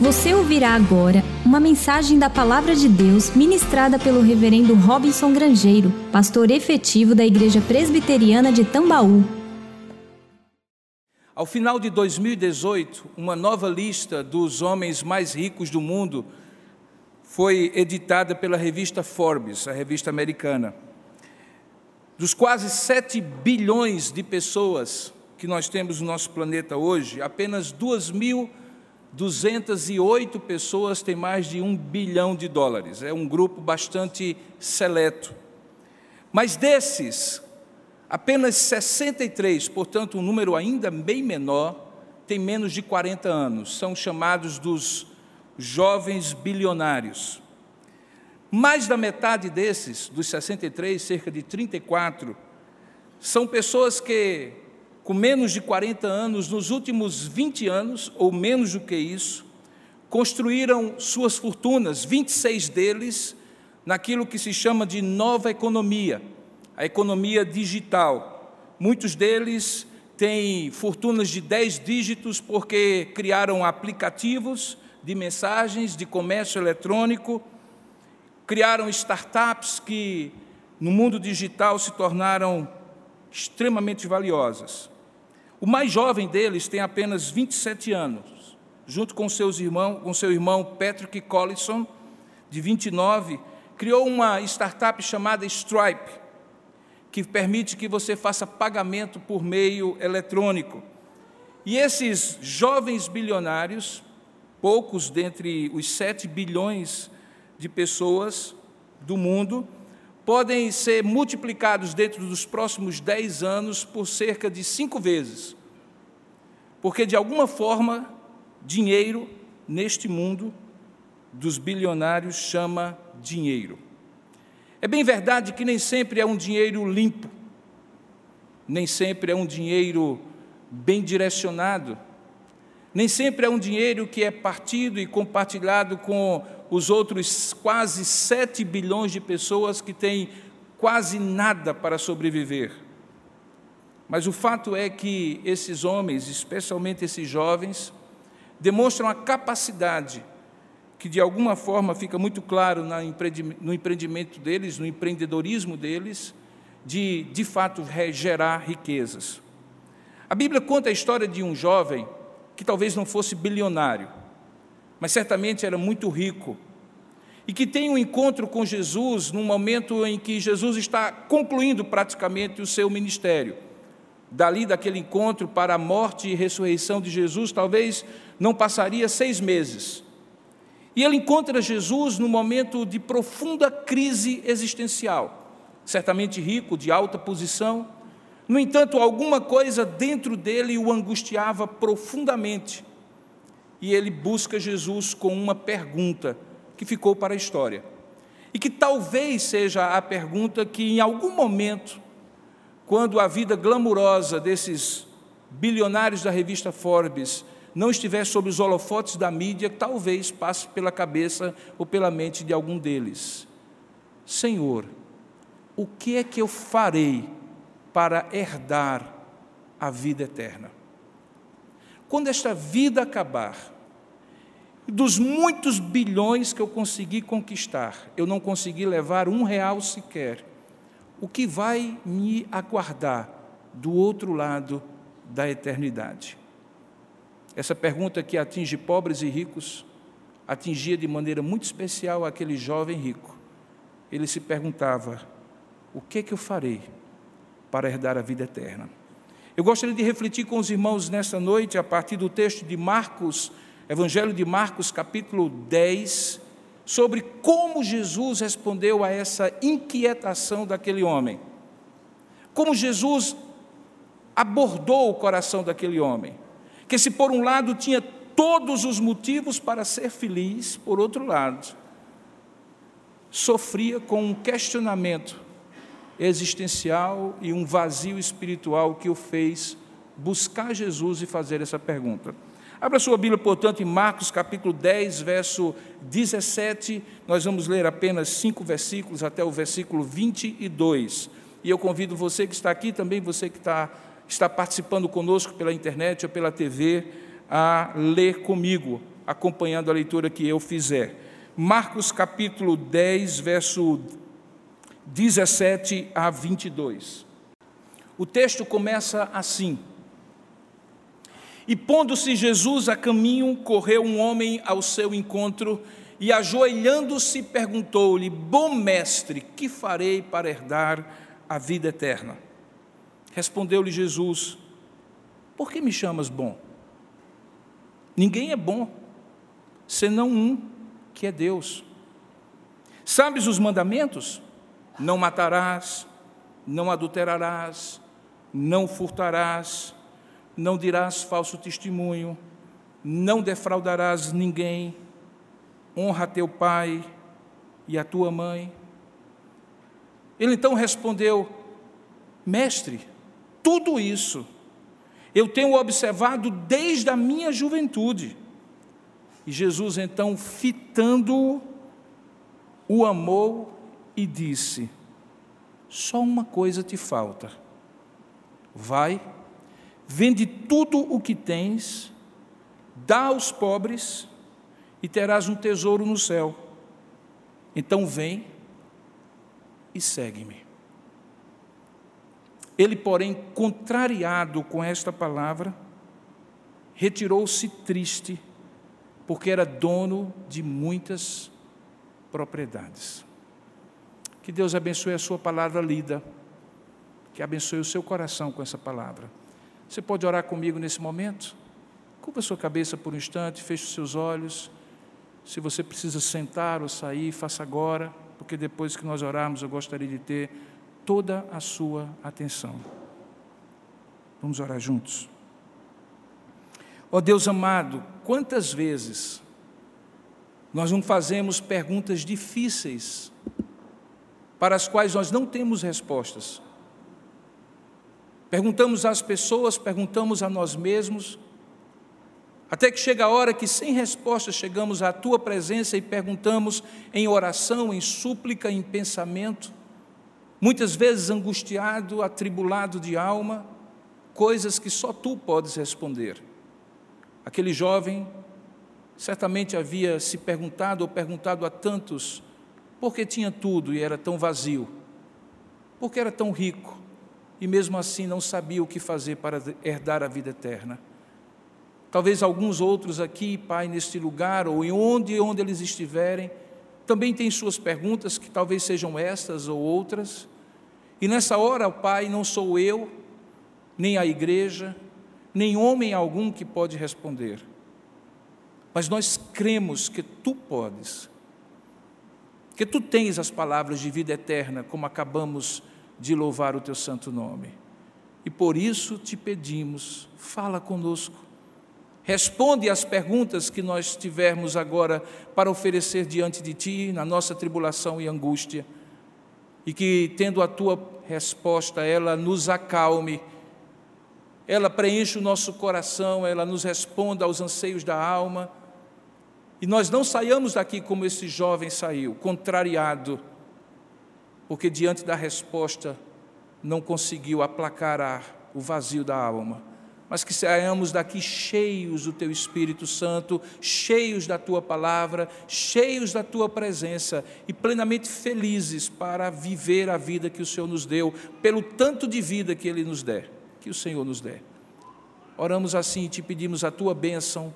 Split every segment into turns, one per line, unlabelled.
Você ouvirá agora uma mensagem da Palavra de Deus ministrada pelo Reverendo Robinson Grangeiro, pastor efetivo da Igreja Presbiteriana de Tambaú.
Ao final de 2018, uma nova lista dos homens mais ricos do mundo foi editada pela revista Forbes, a revista americana. Dos quase 7 bilhões de pessoas que nós temos no nosso planeta hoje, apenas 2 mil 208 pessoas têm mais de um bilhão de dólares. É um grupo bastante seleto. Mas desses, apenas 63, portanto, um número ainda bem menor, tem menos de 40 anos. São chamados dos jovens bilionários. Mais da metade desses, dos 63, cerca de 34, são pessoas que com menos de 40 anos, nos últimos 20 anos, ou menos do que isso, construíram suas fortunas, 26 deles, naquilo que se chama de nova economia, a economia digital. Muitos deles têm fortunas de 10 dígitos porque criaram aplicativos de mensagens, de comércio eletrônico, criaram startups que no mundo digital se tornaram extremamente valiosas. O mais jovem deles tem apenas 27 anos, junto com seus irmãos, com seu irmão Patrick Collison, de 29, criou uma startup chamada Stripe, que permite que você faça pagamento por meio eletrônico. E esses jovens bilionários, poucos dentre os 7 bilhões de pessoas do mundo, podem ser multiplicados dentro dos próximos 10 anos por cerca de cinco vezes. Porque, de alguma forma, dinheiro neste mundo dos bilionários chama dinheiro. É bem verdade que nem sempre é um dinheiro limpo, nem sempre é um dinheiro bem direcionado, nem sempre é um dinheiro que é partido e compartilhado com os outros quase 7 bilhões de pessoas que têm quase nada para sobreviver. Mas o fato é que esses homens, especialmente esses jovens, demonstram a capacidade, que de alguma forma fica muito claro no empreendimento deles, no empreendedorismo deles, de de fato gerar riquezas. A Bíblia conta a história de um jovem que talvez não fosse bilionário, mas certamente era muito rico, e que tem um encontro com Jesus num momento em que Jesus está concluindo praticamente o seu ministério. Dali daquele encontro para a morte e ressurreição de Jesus, talvez não passaria seis meses. E ele encontra Jesus num momento de profunda crise existencial, certamente rico, de alta posição. No entanto, alguma coisa dentro dele o angustiava profundamente e ele busca Jesus com uma pergunta que ficou para a história. E que talvez seja a pergunta que, em algum momento, quando a vida glamurosa desses bilionários da revista Forbes não estiver sob os holofotes da mídia, talvez passe pela cabeça ou pela mente de algum deles: Senhor, o que é que eu farei para herdar a vida eterna? Quando esta vida acabar, dos muitos bilhões que eu consegui conquistar, eu não consegui levar um real sequer. O que vai me aguardar do outro lado da eternidade? Essa pergunta que atinge pobres e ricos, atingia de maneira muito especial aquele jovem rico. Ele se perguntava: o que é que eu farei para herdar a vida eterna? Eu gostaria de refletir com os irmãos nesta noite, a partir do texto de Marcos, Evangelho de Marcos, capítulo 10, sobre como Jesus respondeu a essa inquietação daquele homem. Como Jesus abordou o coração daquele homem, que se por um lado tinha todos os motivos para ser feliz, por outro lado, sofria com um questionamento existencial e um vazio espiritual que o fez buscar Jesus e fazer essa pergunta. Abra sua Bíblia, portanto, em Marcos capítulo 10, verso 17. Nós vamos ler apenas cinco versículos até o versículo 22. E eu convido você que está aqui, também você que está, está participando conosco pela internet ou pela TV, a ler comigo acompanhando a leitura que eu fizer. Marcos capítulo 10, verso 17 a 22. O texto começa assim: E pondo-se Jesus a caminho, correu um homem ao seu encontro e, ajoelhando-se, perguntou-lhe: Bom mestre, que farei para herdar a vida eterna? Respondeu-lhe Jesus: Por que me chamas bom? Ninguém é bom, senão um, que é Deus. Sabes os mandamentos? Não matarás, não adulterarás, não furtarás, não dirás falso testemunho, não defraudarás ninguém, honra teu pai e a tua mãe. Ele então respondeu: Mestre, tudo isso eu tenho observado desde a minha juventude. E Jesus então, fitando-o, o amou e disse: Só uma coisa te falta. Vai, vende tudo o que tens, dá aos pobres e terás um tesouro no céu. Então vem e segue-me. Ele, porém, contrariado com esta palavra, retirou-se triste, porque era dono de muitas propriedades. Que Deus abençoe a sua palavra lida, que abençoe o seu coração com essa palavra. Você pode orar comigo nesse momento? Curva sua cabeça por um instante, feche os seus olhos. Se você precisa sentar ou sair, faça agora, porque depois que nós orarmos, eu gostaria de ter toda a sua atenção. Vamos orar juntos. Ó oh Deus amado, quantas vezes nós não fazemos perguntas difíceis para as quais nós não temos respostas? Perguntamos às pessoas, perguntamos a nós mesmos, até que chega a hora que, sem resposta, chegamos à tua presença e perguntamos em oração, em súplica, em pensamento, muitas vezes angustiado, atribulado de alma, coisas que só tu podes responder. Aquele jovem certamente havia se perguntado ou perguntado a tantos por que tinha tudo e era tão vazio, por que era tão rico e mesmo assim não sabia o que fazer para herdar a vida eterna. Talvez alguns outros aqui, Pai, neste lugar ou em onde, onde eles estiverem, também têm suas perguntas que talvez sejam estas ou outras. E nessa hora, Pai, não sou eu, nem a igreja, nem homem algum que pode responder. Mas nós cremos que tu podes, que tu tens as palavras de vida eterna, como acabamos de louvar o teu santo nome. E por isso te pedimos, fala conosco. Responde às perguntas que nós tivermos agora para oferecer diante de ti na nossa tribulação e angústia e que, tendo a tua resposta, ela nos acalme, ela preenche o nosso coração, ela nos responda aos anseios da alma, e nós não saiamos daqui como esse jovem saiu, contrariado, porque diante da resposta não conseguiu aplacar o vazio da alma mas que saiamos daqui cheios do Teu Espírito Santo, cheios da Tua palavra, cheios da Tua presença e plenamente felizes para viver a vida que o Senhor nos deu, pelo tanto de vida que Ele nos der, que o Senhor nos der. Oramos assim e te pedimos a Tua bênção,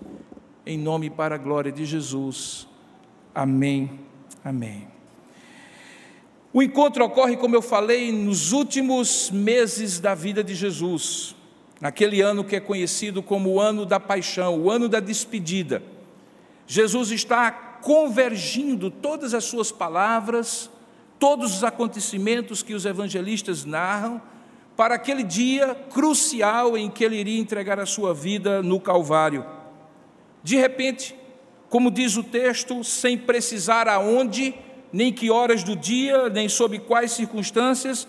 em nome e para a glória de Jesus. Amém. Amém. O encontro ocorre, como eu falei, nos últimos meses da vida de Jesus naquele ano que é conhecido como o ano da paixão, o ano da despedida. Jesus está convergindo todas as suas palavras, todos os acontecimentos que os evangelistas narram, para aquele dia crucial em que ele iria entregar a sua vida no Calvário. De repente, como diz o texto, sem precisar aonde, nem que horas do dia, nem sob quais circunstâncias,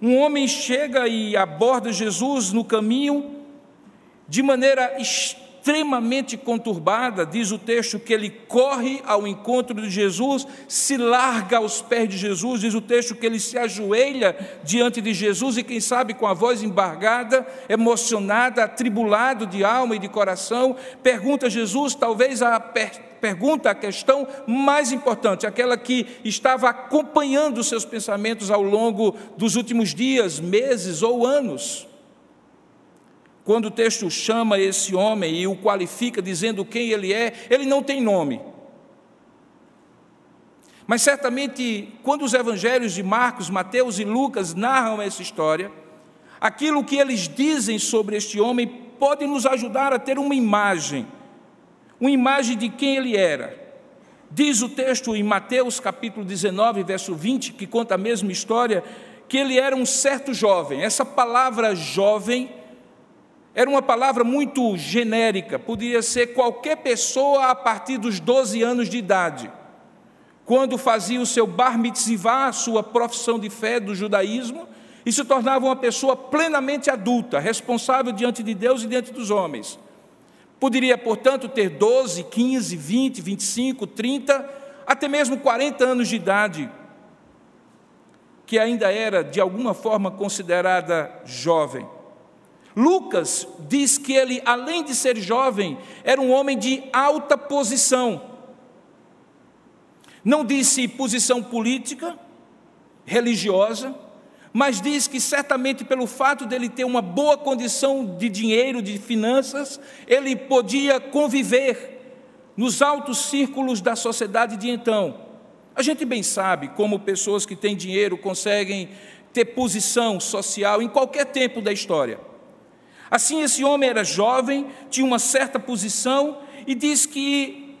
um homem chega e aborda Jesus no caminho de maneira extremamente conturbada, diz o texto que ele corre ao encontro de Jesus, se larga aos pés de Jesus, diz o texto que ele se ajoelha diante de Jesus e, quem sabe, com a voz embargada, emocionada, atribulado de alma e de coração, pergunta a Jesus, talvez a pergunta, a questão mais importante, aquela que estava acompanhando seus pensamentos ao longo dos últimos dias, meses ou anos. Quando o texto chama esse homem e o qualifica dizendo quem ele é, ele não tem nome. Mas certamente, quando os evangelhos de Marcos, Mateus e Lucas narram essa história, aquilo que eles dizem sobre este homem pode nos ajudar a ter uma imagem, uma imagem de quem ele era. Diz o texto em Mateus capítulo 19, verso 20, que conta a mesma história, que ele era um certo jovem. Essa palavra jovem era uma palavra muito genérica, poderia ser qualquer pessoa a partir dos 12 anos de idade. Quando fazia o seu bar mitzvah, sua profissão de fé do judaísmo, e se tornava uma pessoa plenamente adulta, responsável diante de Deus e diante dos homens. Poderia, portanto, ter 12, 15, 20, 25, 30, até mesmo 40 anos de idade, que ainda era de alguma forma considerada jovem. Lucas diz que ele, além de ser jovem, era um homem de alta posição. Não disse posição política, religiosa, mas diz que certamente pelo fato dele ter uma boa condição de dinheiro, de finanças, ele podia conviver nos altos círculos da sociedade de então. A gente bem sabe como pessoas que têm dinheiro conseguem ter posição social em qualquer tempo da história. Assim, esse homem era jovem, tinha uma certa posição e diz que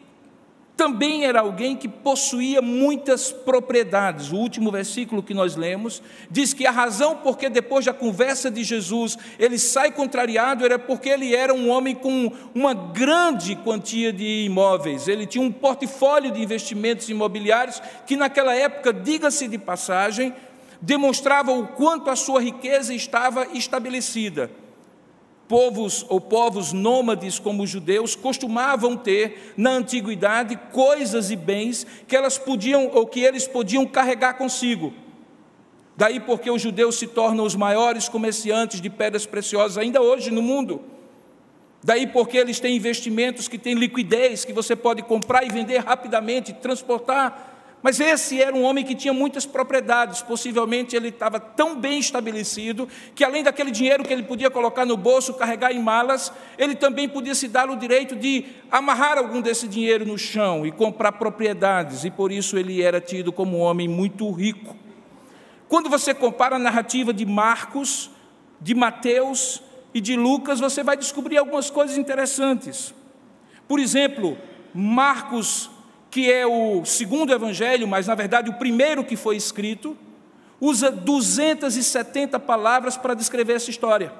também era alguém que possuía muitas propriedades. O último versículo que nós lemos diz que a razão porque depois da conversa de Jesus ele sai contrariado era porque ele era um homem com uma grande quantia de imóveis. Ele tinha um portfólio de investimentos imobiliários que naquela época, diga-se de passagem, demonstrava o quanto a sua riqueza estava estabelecida povos ou povos nômades como os judeus costumavam ter na antiguidade coisas e bens que elas podiam ou que eles podiam carregar consigo. Daí porque os judeus se tornam os maiores comerciantes de pedras preciosas ainda hoje no mundo. Daí porque eles têm investimentos que têm liquidez, que você pode comprar e vender rapidamente, transportar mas esse era um homem que tinha muitas propriedades, possivelmente ele estava tão bem estabelecido que, além daquele dinheiro que ele podia colocar no bolso, carregar em malas, ele também podia se dar o direito de amarrar algum desse dinheiro no chão e comprar propriedades, e por isso ele era tido como um homem muito rico. Quando você compara a narrativa de Marcos, de Mateus e de Lucas, você vai descobrir algumas coisas interessantes. Por exemplo, Marcos que é o segundo evangelho, mas na verdade o primeiro que foi escrito, usa 270 palavras para descrever essa história.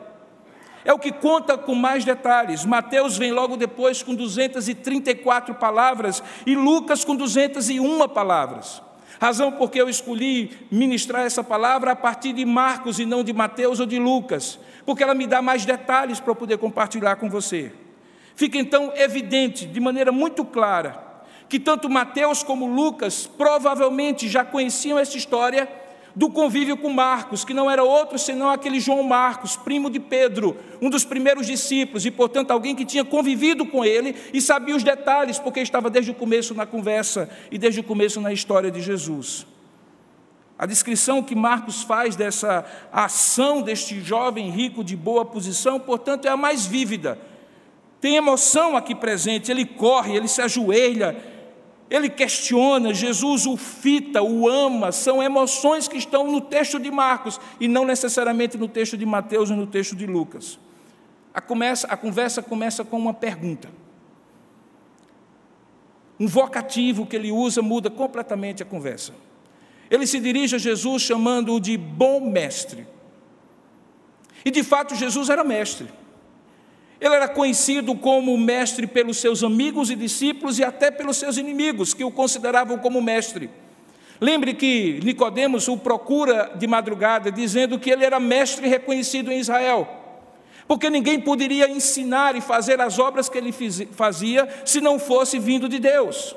É o que conta com mais detalhes. Mateus vem logo depois com 234 palavras e Lucas com 201 palavras. Razão porque eu escolhi ministrar essa palavra a partir de Marcos e não de Mateus ou de Lucas, porque ela me dá mais detalhes para eu poder compartilhar com você. Fica então evidente, de maneira muito clara, que tanto Mateus como Lucas provavelmente já conheciam essa história do convívio com Marcos, que não era outro senão aquele João Marcos, primo de Pedro, um dos primeiros discípulos, e portanto alguém que tinha convivido com ele e sabia os detalhes, porque estava desde o começo na conversa e desde o começo na história de Jesus. A descrição que Marcos faz dessa ação deste jovem rico de boa posição, portanto, é a mais vívida. Tem emoção aqui presente, ele corre, ele se ajoelha, ele questiona, Jesus o fita, o ama, são emoções que estão no texto de Marcos e não necessariamente no texto de Mateus e no texto de Lucas. A, começa, a conversa começa com uma pergunta. Um vocativo que ele usa muda completamente a conversa. Ele se dirige a Jesus chamando-o de bom mestre. E de fato, Jesus era mestre. Ele era conhecido como mestre pelos seus amigos e discípulos e até pelos seus inimigos, que o consideravam como mestre. Lembre que Nicodemos o procura de madrugada, dizendo que ele era mestre reconhecido em Israel. Porque ninguém poderia ensinar e fazer as obras que ele fazia se não fosse vindo de Deus.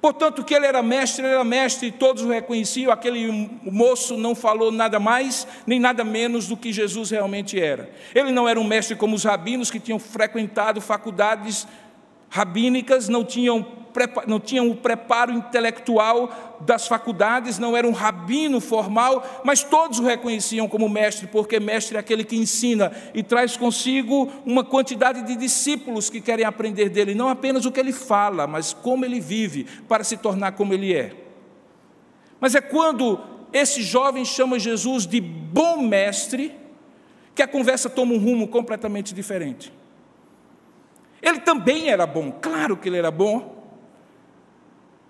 Portanto, que ele era mestre, ele era mestre, e todos o reconheciam. Aquele moço não falou nada mais, nem nada menos do que Jesus realmente era. Ele não era um mestre como os rabinos que tinham frequentado faculdades rabínicas, não tinham não tinham o preparo intelectual das faculdades, não era um rabino formal, mas todos o reconheciam como mestre, porque mestre é aquele que ensina e traz consigo uma quantidade de discípulos que querem aprender dele, não apenas o que ele fala, mas como ele vive, para se tornar como ele é. Mas é quando esse jovem chama Jesus de bom mestre, que a conversa toma um rumo completamente diferente. Ele também era bom, claro que ele era bom,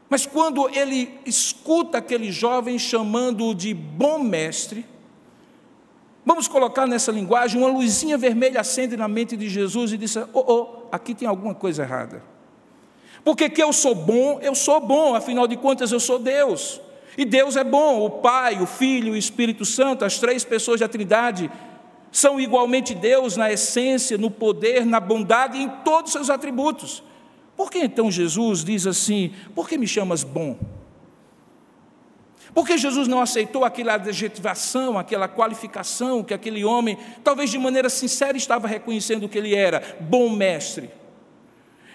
mas quando ele escuta aquele jovem chamando-o de bom mestre, vamos colocar nessa linguagem, uma luzinha vermelha acende na mente de Jesus e diz: Oh, oh, aqui tem alguma coisa errada. Porque que eu sou bom, eu sou bom, afinal de contas eu sou Deus. E Deus é bom, o Pai, o Filho o Espírito Santo, as três pessoas da Trindade, são igualmente Deus na essência, no poder, na bondade e em todos os seus atributos. Por que então Jesus diz assim: Por que me chamas bom? Por que Jesus não aceitou aquela adjetivação, aquela qualificação que aquele homem, talvez de maneira sincera, estava reconhecendo que ele era bom mestre?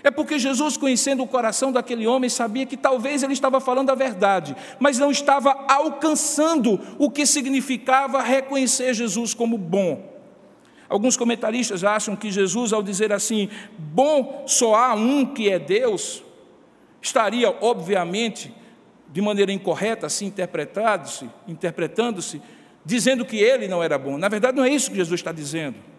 É porque Jesus, conhecendo o coração daquele homem, sabia que talvez ele estava falando a verdade, mas não estava alcançando o que significava reconhecer Jesus como bom. Alguns comentaristas acham que Jesus, ao dizer assim, bom só há um que é Deus, estaria, obviamente, de maneira incorreta, assim interpretado-se, interpretando-se, dizendo que ele não era bom. Na verdade, não é isso que Jesus está dizendo.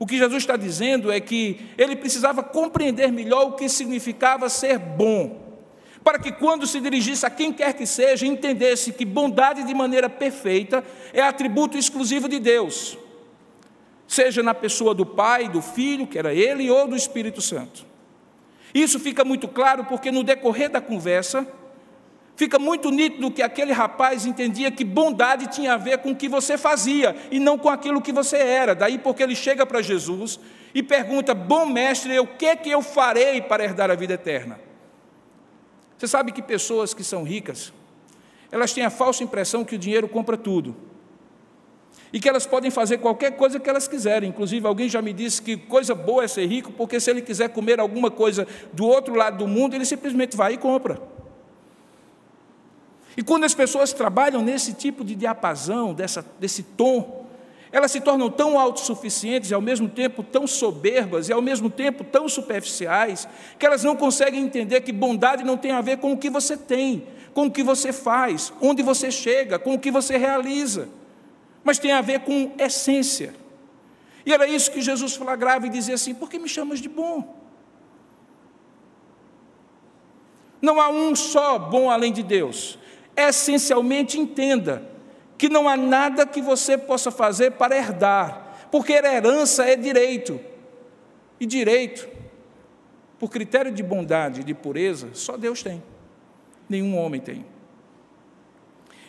O que Jesus está dizendo é que ele precisava compreender melhor o que significava ser bom, para que quando se dirigisse a quem quer que seja, entendesse que bondade de maneira perfeita é atributo exclusivo de Deus seja na pessoa do Pai, do Filho, que era ele, ou do Espírito Santo. Isso fica muito claro porque no decorrer da conversa, fica muito nítido que aquele rapaz entendia que bondade tinha a ver com o que você fazia e não com aquilo que você era. Daí porque ele chega para Jesus e pergunta: Bom mestre, o que é que eu farei para herdar a vida eterna? Você sabe que pessoas que são ricas, elas têm a falsa impressão que o dinheiro compra tudo e que elas podem fazer qualquer coisa que elas quiserem. Inclusive, alguém já me disse que coisa boa é ser rico, porque se ele quiser comer alguma coisa do outro lado do mundo, ele simplesmente vai e compra. E quando as pessoas trabalham nesse tipo de diapasão, dessa, desse tom, elas se tornam tão autossuficientes e ao mesmo tempo tão soberbas e ao mesmo tempo tão superficiais, que elas não conseguem entender que bondade não tem a ver com o que você tem, com o que você faz, onde você chega, com o que você realiza mas tem a ver com essência. E era isso que Jesus flagrava e dizia assim: por que me chamas de bom? Não há um só bom além de Deus. Essencialmente entenda que não há nada que você possa fazer para herdar, porque herança é direito. E direito, por critério de bondade e de pureza, só Deus tem, nenhum homem tem.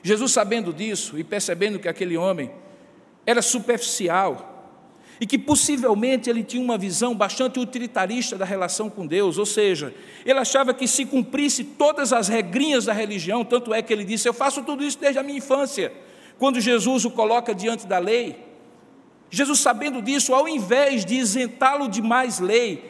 Jesus, sabendo disso e percebendo que aquele homem era superficial e que possivelmente ele tinha uma visão bastante utilitarista da relação com Deus, ou seja, ele achava que se cumprisse todas as regrinhas da religião, tanto é que ele disse: Eu faço tudo isso desde a minha infância. Quando Jesus o coloca diante da lei, Jesus, sabendo disso, ao invés de isentá-lo de mais lei,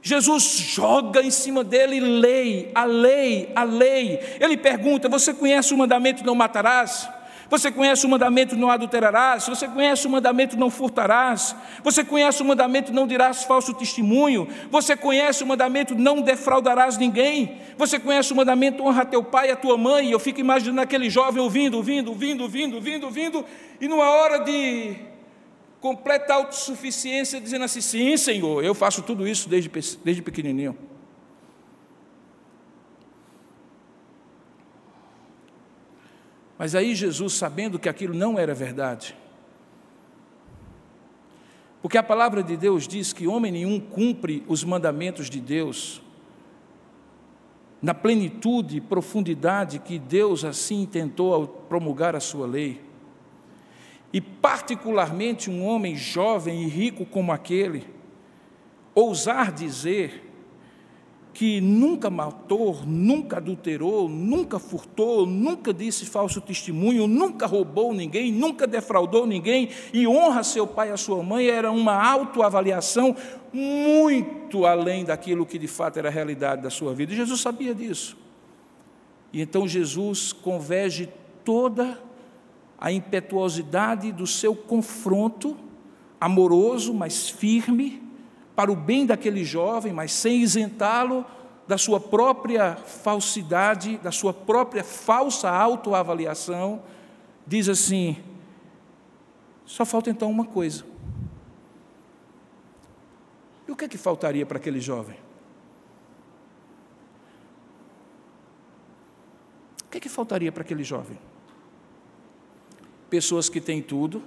Jesus joga em cima dele lei, a lei, a lei. Ele pergunta: Você conhece o mandamento não matarás? Você conhece o mandamento não adulterarás? Você conhece o mandamento não furtarás? Você conhece o mandamento não dirás falso testemunho? Você conhece o mandamento não defraudarás ninguém? Você conhece o mandamento honra teu pai e a tua mãe? Eu fico imaginando aquele jovem ouvindo, ouvindo, ouvindo, ouvindo, ouvindo, ouvindo, e numa hora de completa autossuficiência, dizendo assim: sim, Senhor, eu faço tudo isso desde, desde pequenininho. Mas aí Jesus, sabendo que aquilo não era verdade, porque a palavra de Deus diz que homem nenhum cumpre os mandamentos de Deus na plenitude e profundidade que Deus assim tentou ao promulgar a sua lei. e particularmente um homem jovem e rico como aquele, ousar dizer que nunca matou, nunca adulterou, nunca furtou, nunca disse falso testemunho, nunca roubou ninguém, nunca defraudou ninguém e honra seu pai e a sua mãe, era uma autoavaliação muito além daquilo que de fato era a realidade da sua vida. E Jesus sabia disso. E então Jesus converge toda a impetuosidade do seu confronto amoroso, mas firme, para o bem daquele jovem, mas sem isentá-lo da sua própria falsidade, da sua própria falsa autoavaliação, diz assim: só falta então uma coisa. E o que é que faltaria para aquele jovem? O que é que faltaria para aquele jovem? Pessoas que têm tudo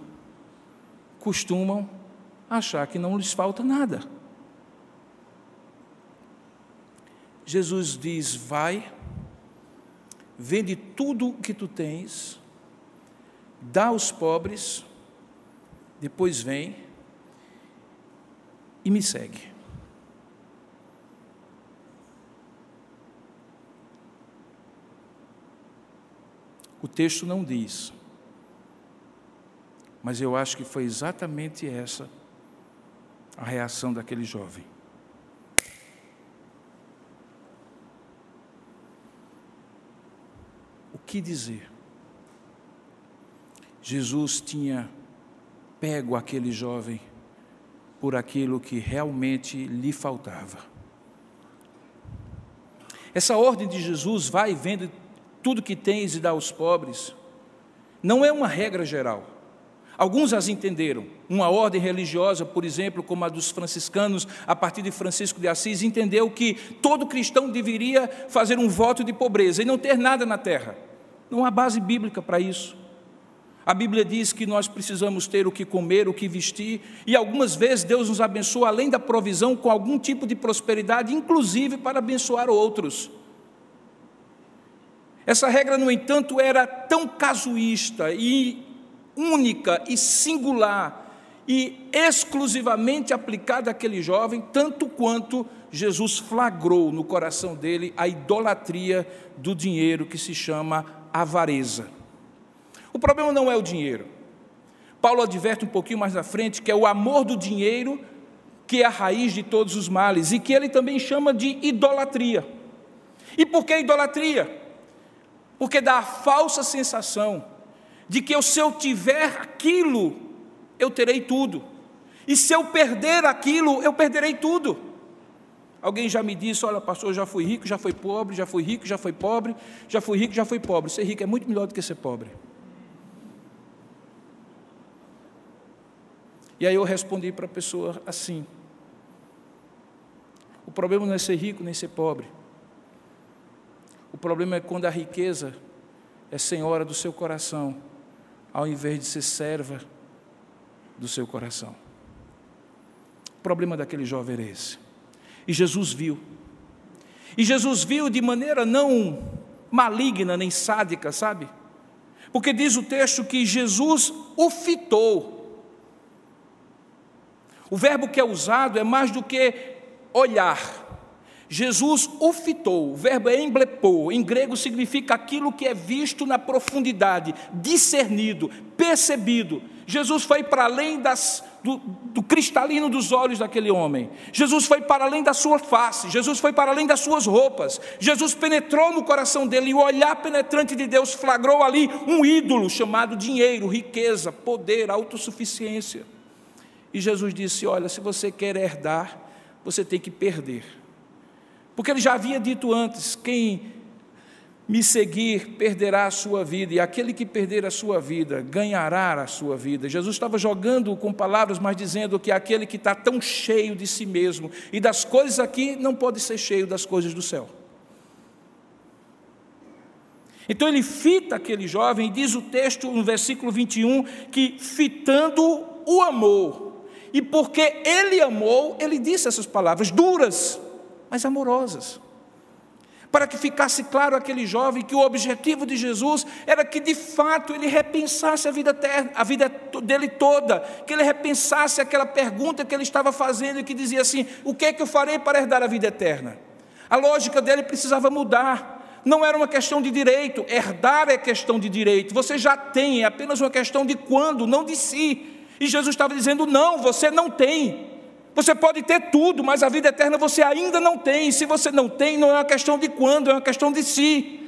costumam achar que não lhes falta nada. Jesus diz: Vai, vende tudo o que tu tens, dá aos pobres, depois vem e me segue. O texto não diz, mas eu acho que foi exatamente essa a reação daquele jovem. Que dizer? Jesus tinha pego aquele jovem por aquilo que realmente lhe faltava. Essa ordem de Jesus, vai vende tudo que tens e dá aos pobres, não é uma regra geral. Alguns as entenderam. Uma ordem religiosa, por exemplo, como a dos franciscanos, a partir de Francisco de Assis, entendeu que todo cristão deveria fazer um voto de pobreza e não ter nada na terra. Não há base bíblica para isso. A Bíblia diz que nós precisamos ter o que comer, o que vestir, e algumas vezes Deus nos abençoa além da provisão com algum tipo de prosperidade, inclusive para abençoar outros. Essa regra, no entanto, era tão casuísta e única e singular e exclusivamente aplicada àquele jovem, tanto quanto Jesus flagrou no coração dele a idolatria do dinheiro que se chama avareza. O problema não é o dinheiro. Paulo adverte um pouquinho mais na frente que é o amor do dinheiro que é a raiz de todos os males e que ele também chama de idolatria. E por que idolatria? porque dá a falsa sensação de que se eu tiver aquilo, eu terei tudo, e se eu perder aquilo, eu perderei tudo. Alguém já me disse: Olha, pastor, já fui rico, já fui pobre, já fui rico, já fui pobre, já fui rico, já fui pobre. Ser rico é muito melhor do que ser pobre. E aí eu respondi para a pessoa assim: O problema não é ser rico nem ser pobre. O problema é quando a riqueza é senhora do seu coração, ao invés de ser serva do seu coração. O problema daquele jovem era esse. E Jesus viu. E Jesus viu de maneira não maligna nem sádica, sabe? Porque diz o texto que Jesus o fitou. O verbo que é usado é mais do que olhar. Jesus o fitou, o verbo é emblepou, em grego significa aquilo que é visto na profundidade, discernido, percebido. Jesus foi para além das, do, do, cristalino dos olhos daquele homem. Jesus foi para além da sua face. Jesus foi para além das suas roupas. Jesus penetrou no coração dele e o olhar penetrante de Deus flagrou ali um ídolo chamado dinheiro, riqueza, poder, autossuficiência. E Jesus disse: Olha, se você quer herdar, você tem que perder. Porque ele já havia dito antes: quem me seguir perderá a sua vida, e aquele que perder a sua vida ganhará a sua vida. Jesus estava jogando com palavras, mas dizendo que aquele que está tão cheio de si mesmo e das coisas aqui não pode ser cheio das coisas do céu. Então ele fita aquele jovem, e diz o texto no versículo 21 que fitando o amor, e porque ele amou, ele disse essas palavras duras mas amorosas. Para que ficasse claro aquele jovem que o objetivo de Jesus era que de fato ele repensasse a vida, eterna, a vida dele toda, que ele repensasse aquela pergunta que ele estava fazendo e que dizia assim: o que é que eu farei para herdar a vida eterna? A lógica dele precisava mudar. Não era uma questão de direito, herdar é questão de direito. Você já tem, é apenas uma questão de quando, não de si. E Jesus estava dizendo: não, você não tem. Você pode ter tudo, mas a vida eterna você ainda não tem. E se você não tem, não é uma questão de quando, é uma questão de si.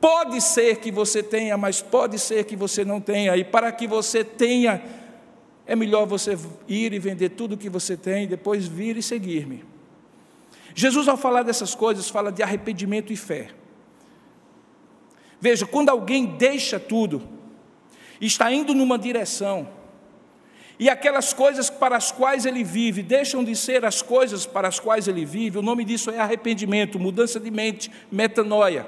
Pode ser que você tenha, mas pode ser que você não tenha. E para que você tenha, é melhor você ir e vender tudo o que você tem, depois vir e seguir-me. Jesus, ao falar dessas coisas, fala de arrependimento e fé. Veja, quando alguém deixa tudo, está indo numa direção, e aquelas coisas para as quais ele vive deixam de ser as coisas para as quais ele vive, o nome disso é arrependimento, mudança de mente, metanoia.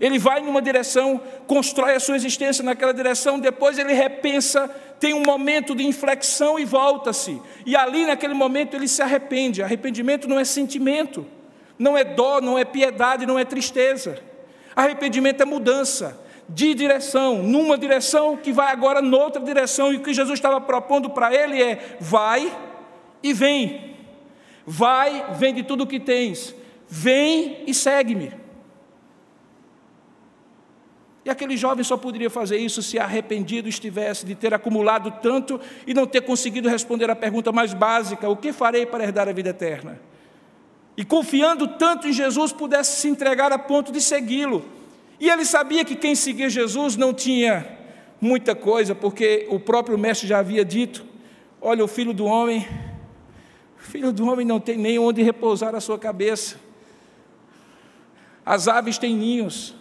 Ele vai numa direção, constrói a sua existência naquela direção, depois ele repensa, tem um momento de inflexão e volta-se. E ali, naquele momento, ele se arrepende. Arrependimento não é sentimento, não é dó, não é piedade, não é tristeza. Arrependimento é mudança de direção, numa direção que vai agora noutra direção, e o que Jesus estava propondo para ele é: vai e vem, vai, vende tudo o que tens, vem e segue-me. E aquele jovem só poderia fazer isso se arrependido estivesse de ter acumulado tanto e não ter conseguido responder a pergunta mais básica: o que farei para herdar a vida eterna? E confiando tanto em Jesus, pudesse se entregar a ponto de segui-lo e ele sabia que quem seguia Jesus não tinha muita coisa, porque o próprio mestre já havia dito: Olha, o filho do homem, o filho do homem não tem nem onde repousar a sua cabeça. As aves têm ninhos,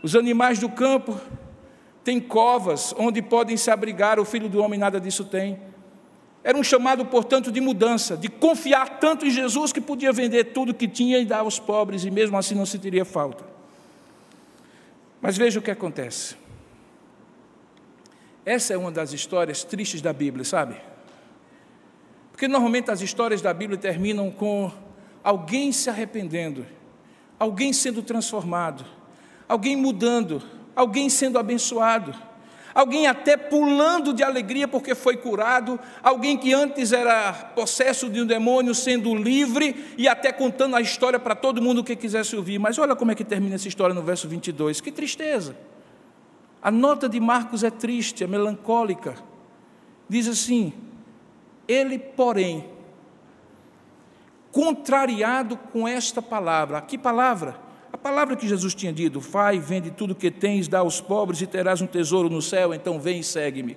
os animais do campo têm covas onde podem se abrigar, o filho do homem nada disso tem. Era um chamado, portanto, de mudança, de confiar tanto em Jesus que podia vender tudo que tinha e dar aos pobres, e mesmo assim não se teria falta. Mas veja o que acontece. Essa é uma das histórias tristes da Bíblia, sabe? Porque normalmente as histórias da Bíblia terminam com alguém se arrependendo, alguém sendo transformado, alguém mudando, alguém sendo abençoado alguém até pulando de alegria porque foi curado, alguém que antes era possesso de um demônio sendo livre e até contando a história para todo mundo que quisesse ouvir. Mas olha como é que termina essa história no verso 22. Que tristeza! A nota de Marcos é triste, é melancólica. Diz assim: Ele, porém, contrariado com esta palavra. Que palavra? A palavra que Jesus tinha dito: Vai, vende tudo que tens, dá aos pobres e terás um tesouro no céu, então vem e segue-me.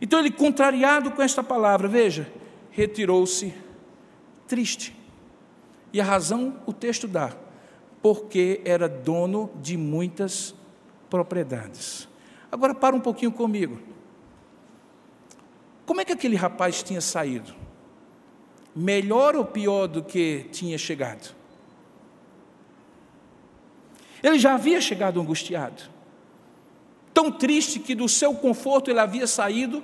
Então ele, contrariado com esta palavra, veja, retirou-se triste. E a razão o texto dá: porque era dono de muitas propriedades. Agora para um pouquinho comigo. Como é que aquele rapaz tinha saído? Melhor ou pior do que tinha chegado? Ele já havia chegado angustiado, tão triste que do seu conforto ele havia saído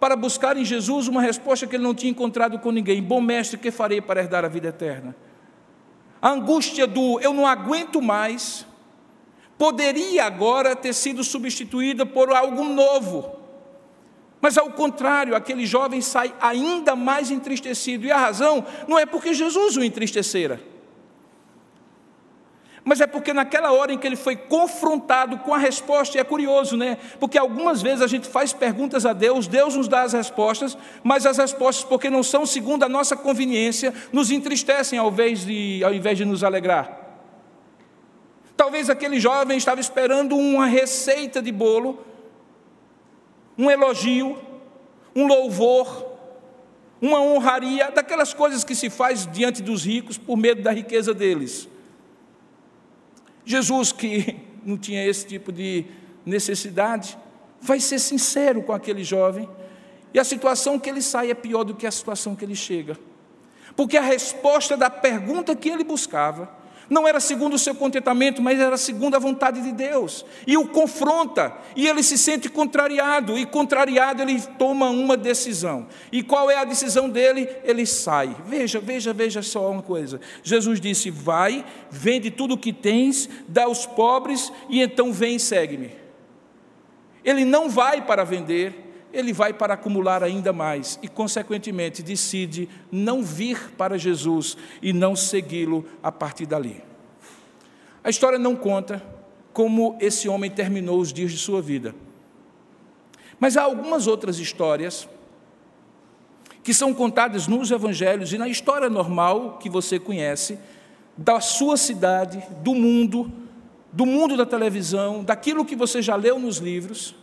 para buscar em Jesus uma resposta que ele não tinha encontrado com ninguém. Bom mestre, que farei para herdar a vida eterna? A angústia do eu não aguento mais poderia agora ter sido substituída por algo novo. Mas ao contrário, aquele jovem sai ainda mais entristecido, e a razão não é porque Jesus o entristecera mas é porque naquela hora em que ele foi confrontado com a resposta, e é curioso, né? Porque algumas vezes a gente faz perguntas a Deus, Deus nos dá as respostas, mas as respostas, porque não são segundo a nossa conveniência, nos entristecem ao invés de, ao invés de nos alegrar. Talvez aquele jovem estava esperando uma receita de bolo, um elogio, um louvor, uma honraria, daquelas coisas que se faz diante dos ricos por medo da riqueza deles. Jesus, que não tinha esse tipo de necessidade, vai ser sincero com aquele jovem, e a situação que ele sai é pior do que a situação que ele chega. Porque a resposta da pergunta que ele buscava, Não era segundo o seu contentamento, mas era segundo a vontade de Deus. E o confronta, e ele se sente contrariado, e contrariado ele toma uma decisão. E qual é a decisão dele? Ele sai. Veja, veja, veja só uma coisa. Jesus disse: Vai, vende tudo o que tens, dá aos pobres, e então vem e segue-me. Ele não vai para vender, ele vai para acumular ainda mais e, consequentemente, decide não vir para Jesus e não segui-lo a partir dali. A história não conta como esse homem terminou os dias de sua vida. Mas há algumas outras histórias que são contadas nos evangelhos e na história normal que você conhece, da sua cidade, do mundo, do mundo da televisão, daquilo que você já leu nos livros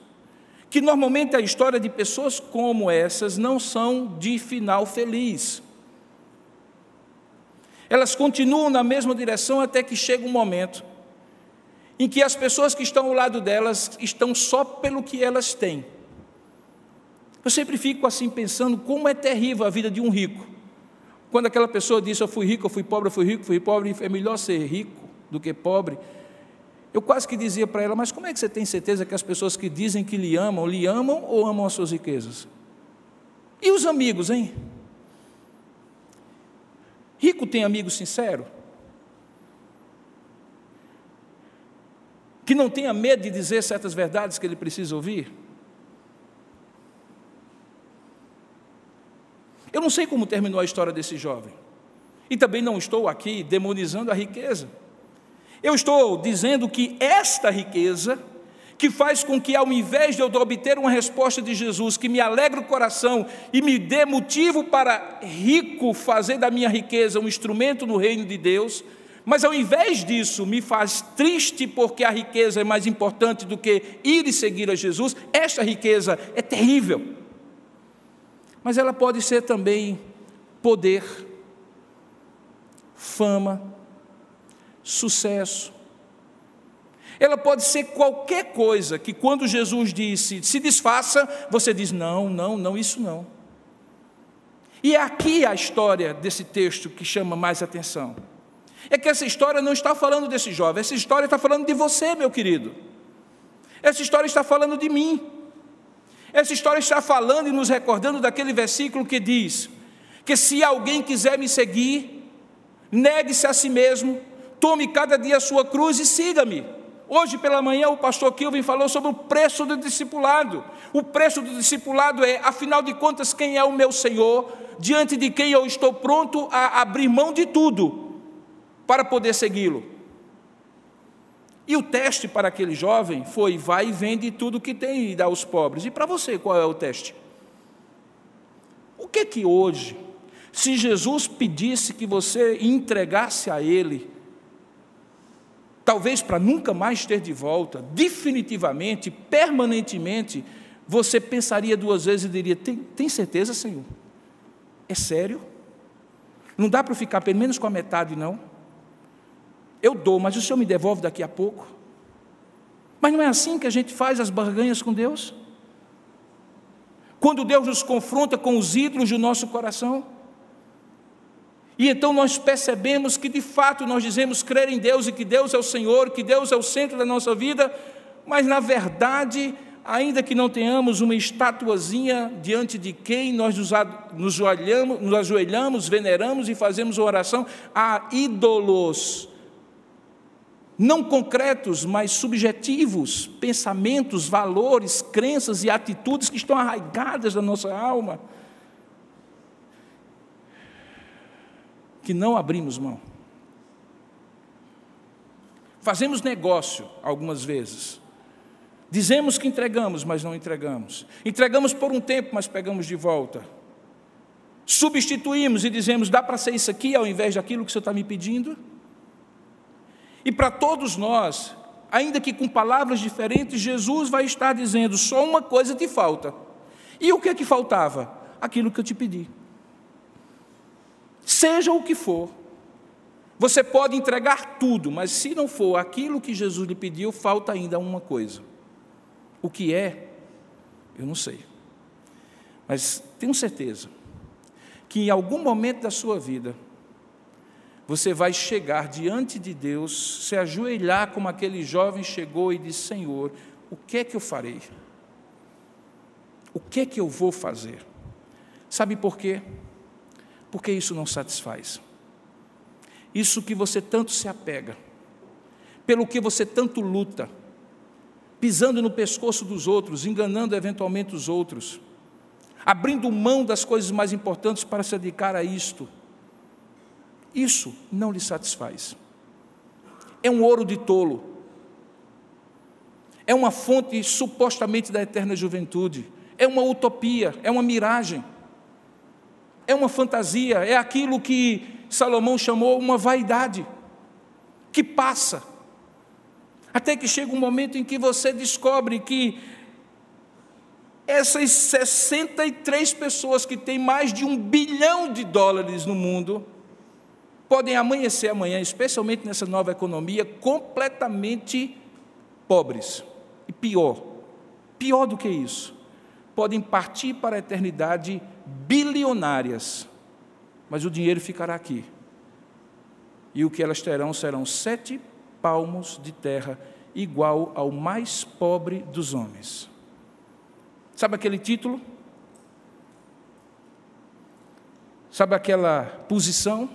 que normalmente a história de pessoas como essas não são de final feliz. Elas continuam na mesma direção até que chega um momento em que as pessoas que estão ao lado delas estão só pelo que elas têm. Eu sempre fico assim pensando como é terrível a vida de um rico. Quando aquela pessoa diz eu fui rico, eu fui pobre, eu fui rico, fui pobre, é melhor ser rico do que pobre. Eu quase que dizia para ela, mas como é que você tem certeza que as pessoas que dizem que lhe amam, lhe amam ou amam as suas riquezas? E os amigos, hein? Rico tem amigo sincero? Que não tenha medo de dizer certas verdades que ele precisa ouvir? Eu não sei como terminou a história desse jovem. E também não estou aqui demonizando a riqueza. Eu estou dizendo que esta riqueza, que faz com que, ao invés de eu obter uma resposta de Jesus que me alegra o coração e me dê motivo para rico fazer da minha riqueza um instrumento no reino de Deus, mas ao invés disso me faz triste porque a riqueza é mais importante do que ir e seguir a Jesus, esta riqueza é terrível. Mas ela pode ser também poder, fama, sucesso. Ela pode ser qualquer coisa que, quando Jesus disse se desfaça, você diz: não, não, não, isso não. E é aqui a história desse texto que chama mais atenção. É que essa história não está falando desse jovem, essa história está falando de você, meu querido. Essa história está falando de mim. Essa história está falando e nos recordando daquele versículo que diz: que se alguém quiser me seguir, negue-se a si mesmo, Tome cada dia a sua cruz e siga-me. Hoje pela manhã o pastor Kilvin falou sobre o preço do discipulado. O preço do discipulado é, afinal de contas, quem é o meu Senhor, diante de quem eu estou pronto a abrir mão de tudo para poder segui-lo. E o teste para aquele jovem foi: vai e vende tudo que tem e dá aos pobres. E para você, qual é o teste? O que que hoje, se Jesus pedisse que você entregasse a Ele talvez para nunca mais ter de volta, definitivamente, permanentemente, você pensaria duas vezes e diria: Tem, tem certeza, Senhor? É sério? Não dá para ficar pelo menos com a metade, não? Eu dou, mas o Senhor me devolve daqui a pouco. Mas não é assim que a gente faz as barganhas com Deus? Quando Deus nos confronta com os ídolos do nosso coração? E então nós percebemos que de fato nós dizemos crer em Deus e que Deus é o Senhor, que Deus é o centro da nossa vida, mas na verdade, ainda que não tenhamos uma estatuazinha diante de quem nós nos, olhamos, nos ajoelhamos, veneramos e fazemos oração, há ídolos, não concretos, mas subjetivos, pensamentos, valores, crenças e atitudes que estão arraigadas na nossa alma que não abrimos mão. Fazemos negócio algumas vezes. Dizemos que entregamos, mas não entregamos. Entregamos por um tempo, mas pegamos de volta. Substituímos e dizemos: dá para ser isso aqui ao invés daquilo que você está me pedindo? E para todos nós, ainda que com palavras diferentes, Jesus vai estar dizendo: só uma coisa te falta. E o que é que faltava? Aquilo que eu te pedi. Seja o que for, você pode entregar tudo, mas se não for aquilo que Jesus lhe pediu, falta ainda uma coisa. O que é? Eu não sei. Mas tenho certeza que em algum momento da sua vida, você vai chegar diante de Deus, se ajoelhar como aquele jovem chegou e disse: Senhor, o que é que eu farei? O que é que eu vou fazer? Sabe por quê? Porque isso não satisfaz. Isso que você tanto se apega, pelo que você tanto luta, pisando no pescoço dos outros, enganando eventualmente os outros, abrindo mão das coisas mais importantes para se dedicar a isto. Isso não lhe satisfaz. É um ouro de tolo. É uma fonte supostamente da eterna juventude. É uma utopia, é uma miragem. É uma fantasia, é aquilo que Salomão chamou uma vaidade, que passa até que chega um momento em que você descobre que essas 63 pessoas que têm mais de um bilhão de dólares no mundo podem amanhecer amanhã, especialmente nessa nova economia, completamente pobres. E pior, pior do que isso, podem partir para a eternidade bilionárias, mas o dinheiro ficará aqui. E o que elas terão serão sete palmos de terra, igual ao mais pobre dos homens. Sabe aquele título? Sabe aquela posição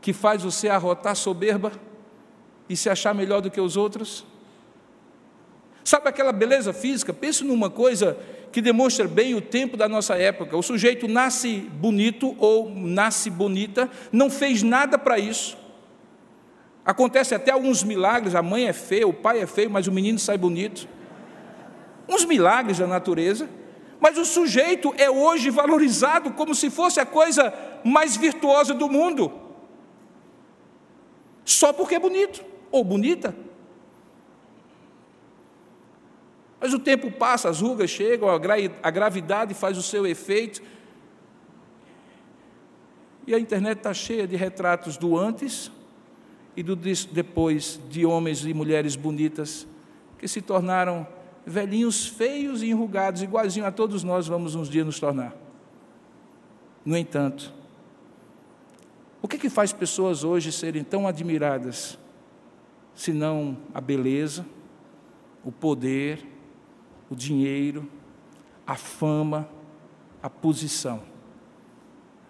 que faz você arrotar soberba e se achar melhor do que os outros? Sabe aquela beleza física? Pense numa coisa que demonstra bem o tempo da nossa época. O sujeito nasce bonito ou nasce bonita, não fez nada para isso. Acontece até alguns milagres, a mãe é feia, o pai é feio, mas o menino sai bonito. Uns milagres da natureza, mas o sujeito é hoje valorizado como se fosse a coisa mais virtuosa do mundo. Só porque é bonito ou bonita. Mas o tempo passa, as rugas chegam, a gravidade faz o seu efeito. E a internet está cheia de retratos do antes e do depois de homens e mulheres bonitas que se tornaram velhinhos feios e enrugados, igualzinho a todos nós vamos uns dias nos tornar. No entanto, o que, que faz pessoas hoje serem tão admiradas, se não a beleza, o poder, o dinheiro, a fama, a posição?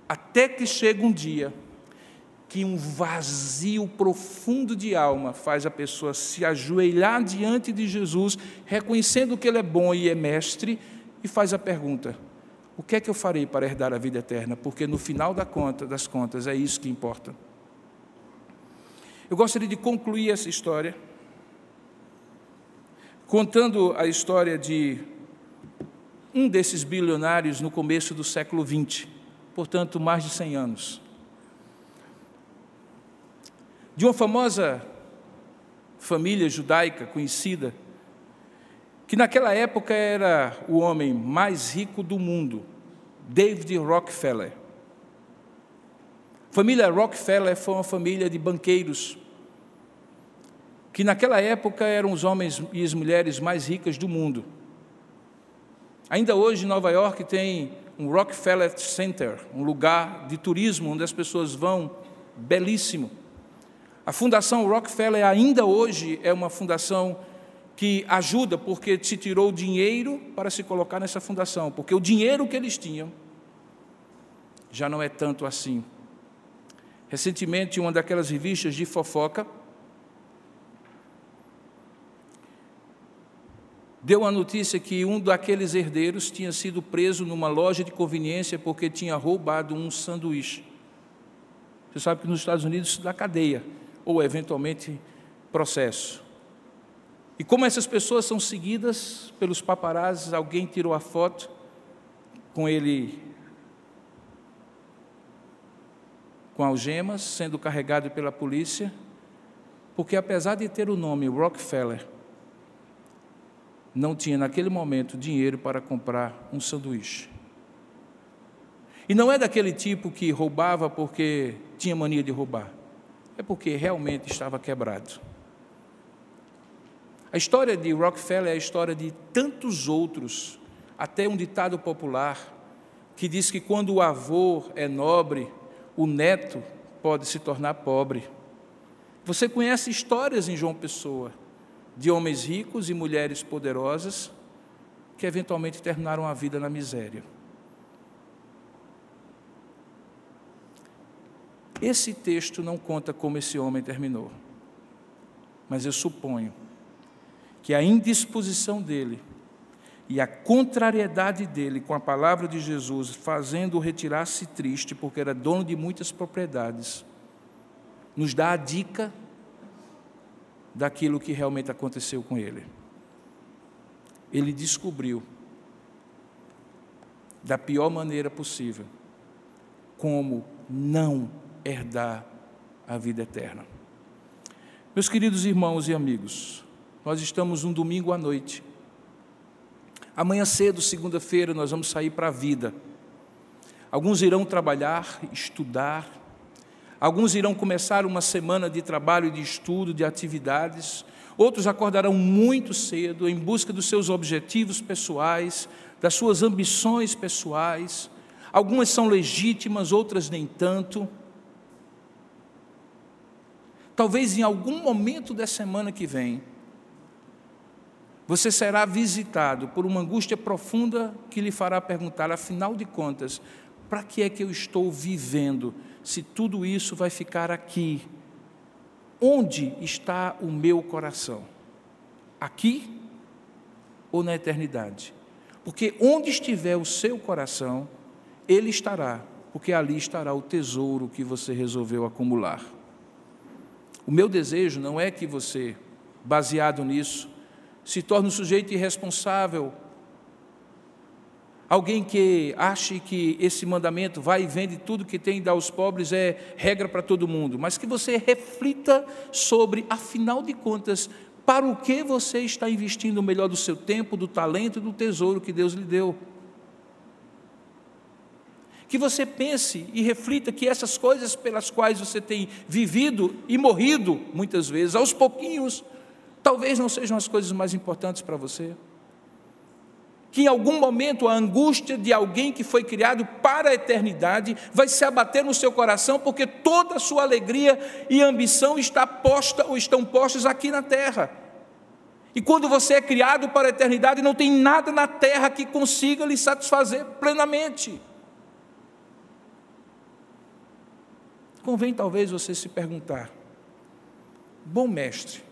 Até que chega um dia que um vazio profundo de alma faz a pessoa se ajoelhar diante de Jesus, reconhecendo que Ele é bom e é mestre, e faz a pergunta: o que é que eu farei para herdar a vida eterna? Porque no final da conta, das contas é isso que importa. Eu gostaria de concluir essa história contando a história de um desses bilionários no começo do século XX, portanto, mais de 100 anos de uma famosa família judaica conhecida, que naquela época era o homem mais rico do mundo, David Rockefeller. A família Rockefeller foi uma família de banqueiros, que naquela época eram os homens e as mulheres mais ricas do mundo. Ainda hoje, Nova York tem um Rockefeller Center, um lugar de turismo onde as pessoas vão, belíssimo. A Fundação Rockefeller ainda hoje é uma fundação que ajuda porque se tirou dinheiro para se colocar nessa fundação, porque o dinheiro que eles tinham já não é tanto assim. Recentemente, uma daquelas revistas de fofoca deu a notícia que um daqueles herdeiros tinha sido preso numa loja de conveniência porque tinha roubado um sanduíche. Você sabe que nos Estados Unidos isso dá cadeia ou eventualmente processo. E como essas pessoas são seguidas pelos paparazzi, alguém tirou a foto com ele com algemas, sendo carregado pela polícia, porque apesar de ter o nome Rockefeller, não tinha naquele momento dinheiro para comprar um sanduíche. E não é daquele tipo que roubava porque tinha mania de roubar é porque realmente estava quebrado. A história de Rockefeller é a história de tantos outros, até um ditado popular que diz que quando o avô é nobre, o neto pode se tornar pobre. Você conhece histórias em João Pessoa de homens ricos e mulheres poderosas que eventualmente terminaram a vida na miséria. Esse texto não conta como esse homem terminou, mas eu suponho que a indisposição dele e a contrariedade dele com a palavra de Jesus, fazendo-o retirar-se triste, porque era dono de muitas propriedades, nos dá a dica daquilo que realmente aconteceu com ele. Ele descobriu, da pior maneira possível, como não herdar a vida eterna. Meus queridos irmãos e amigos, nós estamos um domingo à noite. Amanhã cedo, segunda-feira, nós vamos sair para a vida. Alguns irão trabalhar, estudar, alguns irão começar uma semana de trabalho de estudo, de atividades, outros acordarão muito cedo em busca dos seus objetivos pessoais, das suas ambições pessoais. Algumas são legítimas, outras nem tanto. Talvez em algum momento da semana que vem, você será visitado por uma angústia profunda que lhe fará perguntar, afinal de contas, para que é que eu estou vivendo se tudo isso vai ficar aqui? Onde está o meu coração? Aqui ou na eternidade? Porque onde estiver o seu coração, ele estará, porque ali estará o tesouro que você resolveu acumular. O meu desejo não é que você, baseado nisso, se torne um sujeito irresponsável, alguém que ache que esse mandamento vai e vende tudo que tem e dá aos pobres é regra para todo mundo, mas que você reflita sobre, afinal de contas, para o que você está investindo o melhor do seu tempo, do talento e do tesouro que Deus lhe deu que você pense e reflita que essas coisas pelas quais você tem vivido e morrido, muitas vezes, aos pouquinhos, talvez não sejam as coisas mais importantes para você. Que em algum momento a angústia de alguém que foi criado para a eternidade vai se abater no seu coração, porque toda a sua alegria e ambição está posta ou estão postas aqui na terra. E quando você é criado para a eternidade, não tem nada na terra que consiga lhe satisfazer plenamente. Convém talvez você se perguntar: bom mestre,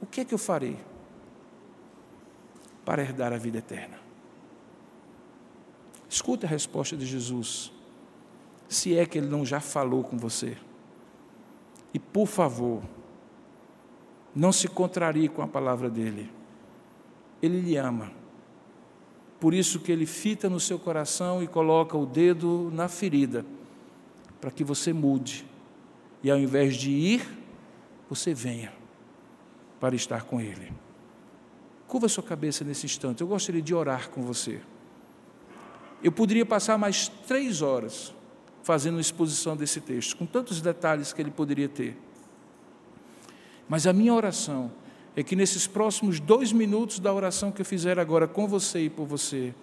o que é que eu farei para herdar a vida eterna? Escute a resposta de Jesus, se é que ele não já falou com você. E por favor, não se contrarie com a palavra dele. Ele lhe ama. Por isso que ele fita no seu coração e coloca o dedo na ferida para que você mude. E ao invés de ir, você venha para estar com Ele. Curva sua cabeça nesse instante. Eu gostaria de orar com você. Eu poderia passar mais três horas fazendo uma exposição desse texto, com tantos detalhes que ele poderia ter. Mas a minha oração é que nesses próximos dois minutos da oração que eu fizer agora com você e por você,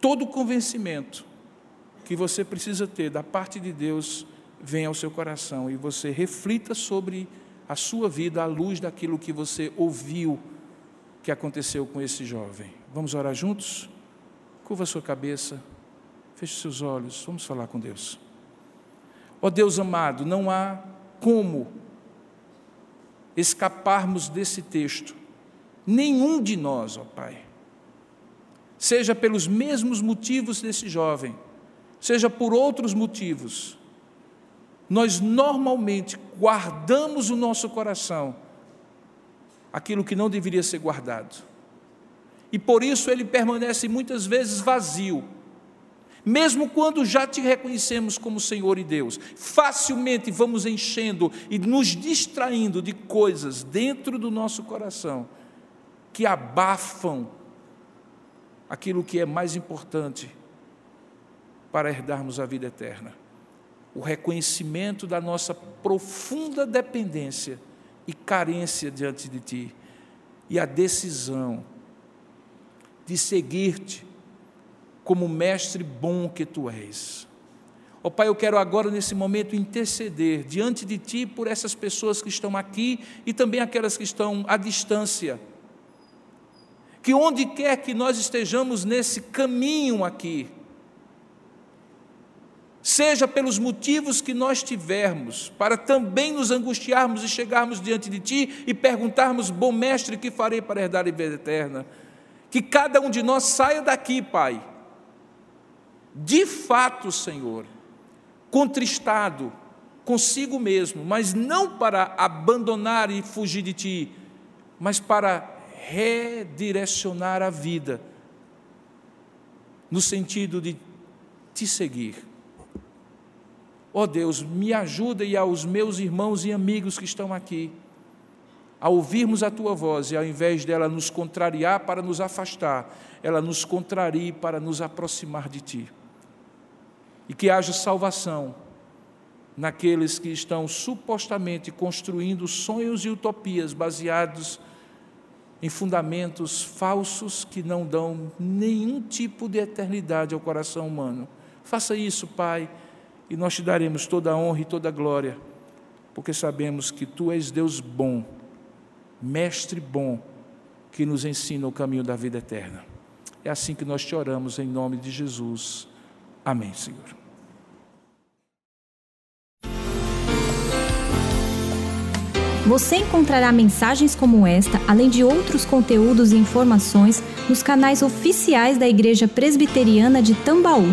todo o convencimento que você precisa ter da parte de Deus venha ao seu coração e você reflita sobre a sua vida à luz daquilo que você ouviu que aconteceu com esse jovem. Vamos orar juntos? Curva sua cabeça, feche seus olhos, vamos falar com Deus. Ó oh Deus amado, não há como escaparmos desse texto, nenhum de nós, ó oh Pai, seja pelos mesmos motivos desse jovem, seja por outros motivos, nós normalmente guardamos o nosso coração aquilo que não deveria ser guardado. E por isso ele permanece muitas vezes vazio. Mesmo quando já te reconhecemos como Senhor e Deus, facilmente vamos enchendo e nos distraindo de coisas dentro do nosso coração que abafam aquilo que é mais importante para herdarmos a vida eterna. O reconhecimento da nossa profunda dependência e carência diante de Ti, e a decisão de seguir-te como mestre bom que Tu és. Ó oh, Pai, eu quero agora, nesse momento, interceder diante de Ti por essas pessoas que estão aqui e também aquelas que estão à distância. Que onde quer que nós estejamos nesse caminho aqui, seja pelos motivos que nós tivermos, para também nos angustiarmos e chegarmos diante de Ti e perguntarmos: Bom Mestre, que farei para herdar a vida eterna? Que cada um de nós saia daqui, Pai, de fato, Senhor, contristado consigo mesmo, mas não para abandonar e fugir de Ti, mas para redirecionar a vida, no sentido de te seguir. Ó oh Deus, me ajuda e aos meus irmãos e amigos que estão aqui, a ouvirmos a tua voz e ao invés dela nos contrariar para nos afastar, ela nos contrarie para nos aproximar de ti e que haja salvação naqueles que estão supostamente construindo sonhos e utopias baseados em fundamentos falsos que não dão nenhum tipo de eternidade ao coração humano. Faça isso, Pai, e nós te daremos toda a honra e toda a glória, porque sabemos que tu és Deus bom, mestre bom, que nos ensina o caminho da vida eterna. É assim que nós te oramos em nome de Jesus. Amém, Senhor.
Você encontrará mensagens como esta, além de outros conteúdos e informações, nos canais oficiais da Igreja Presbiteriana de Tambaú,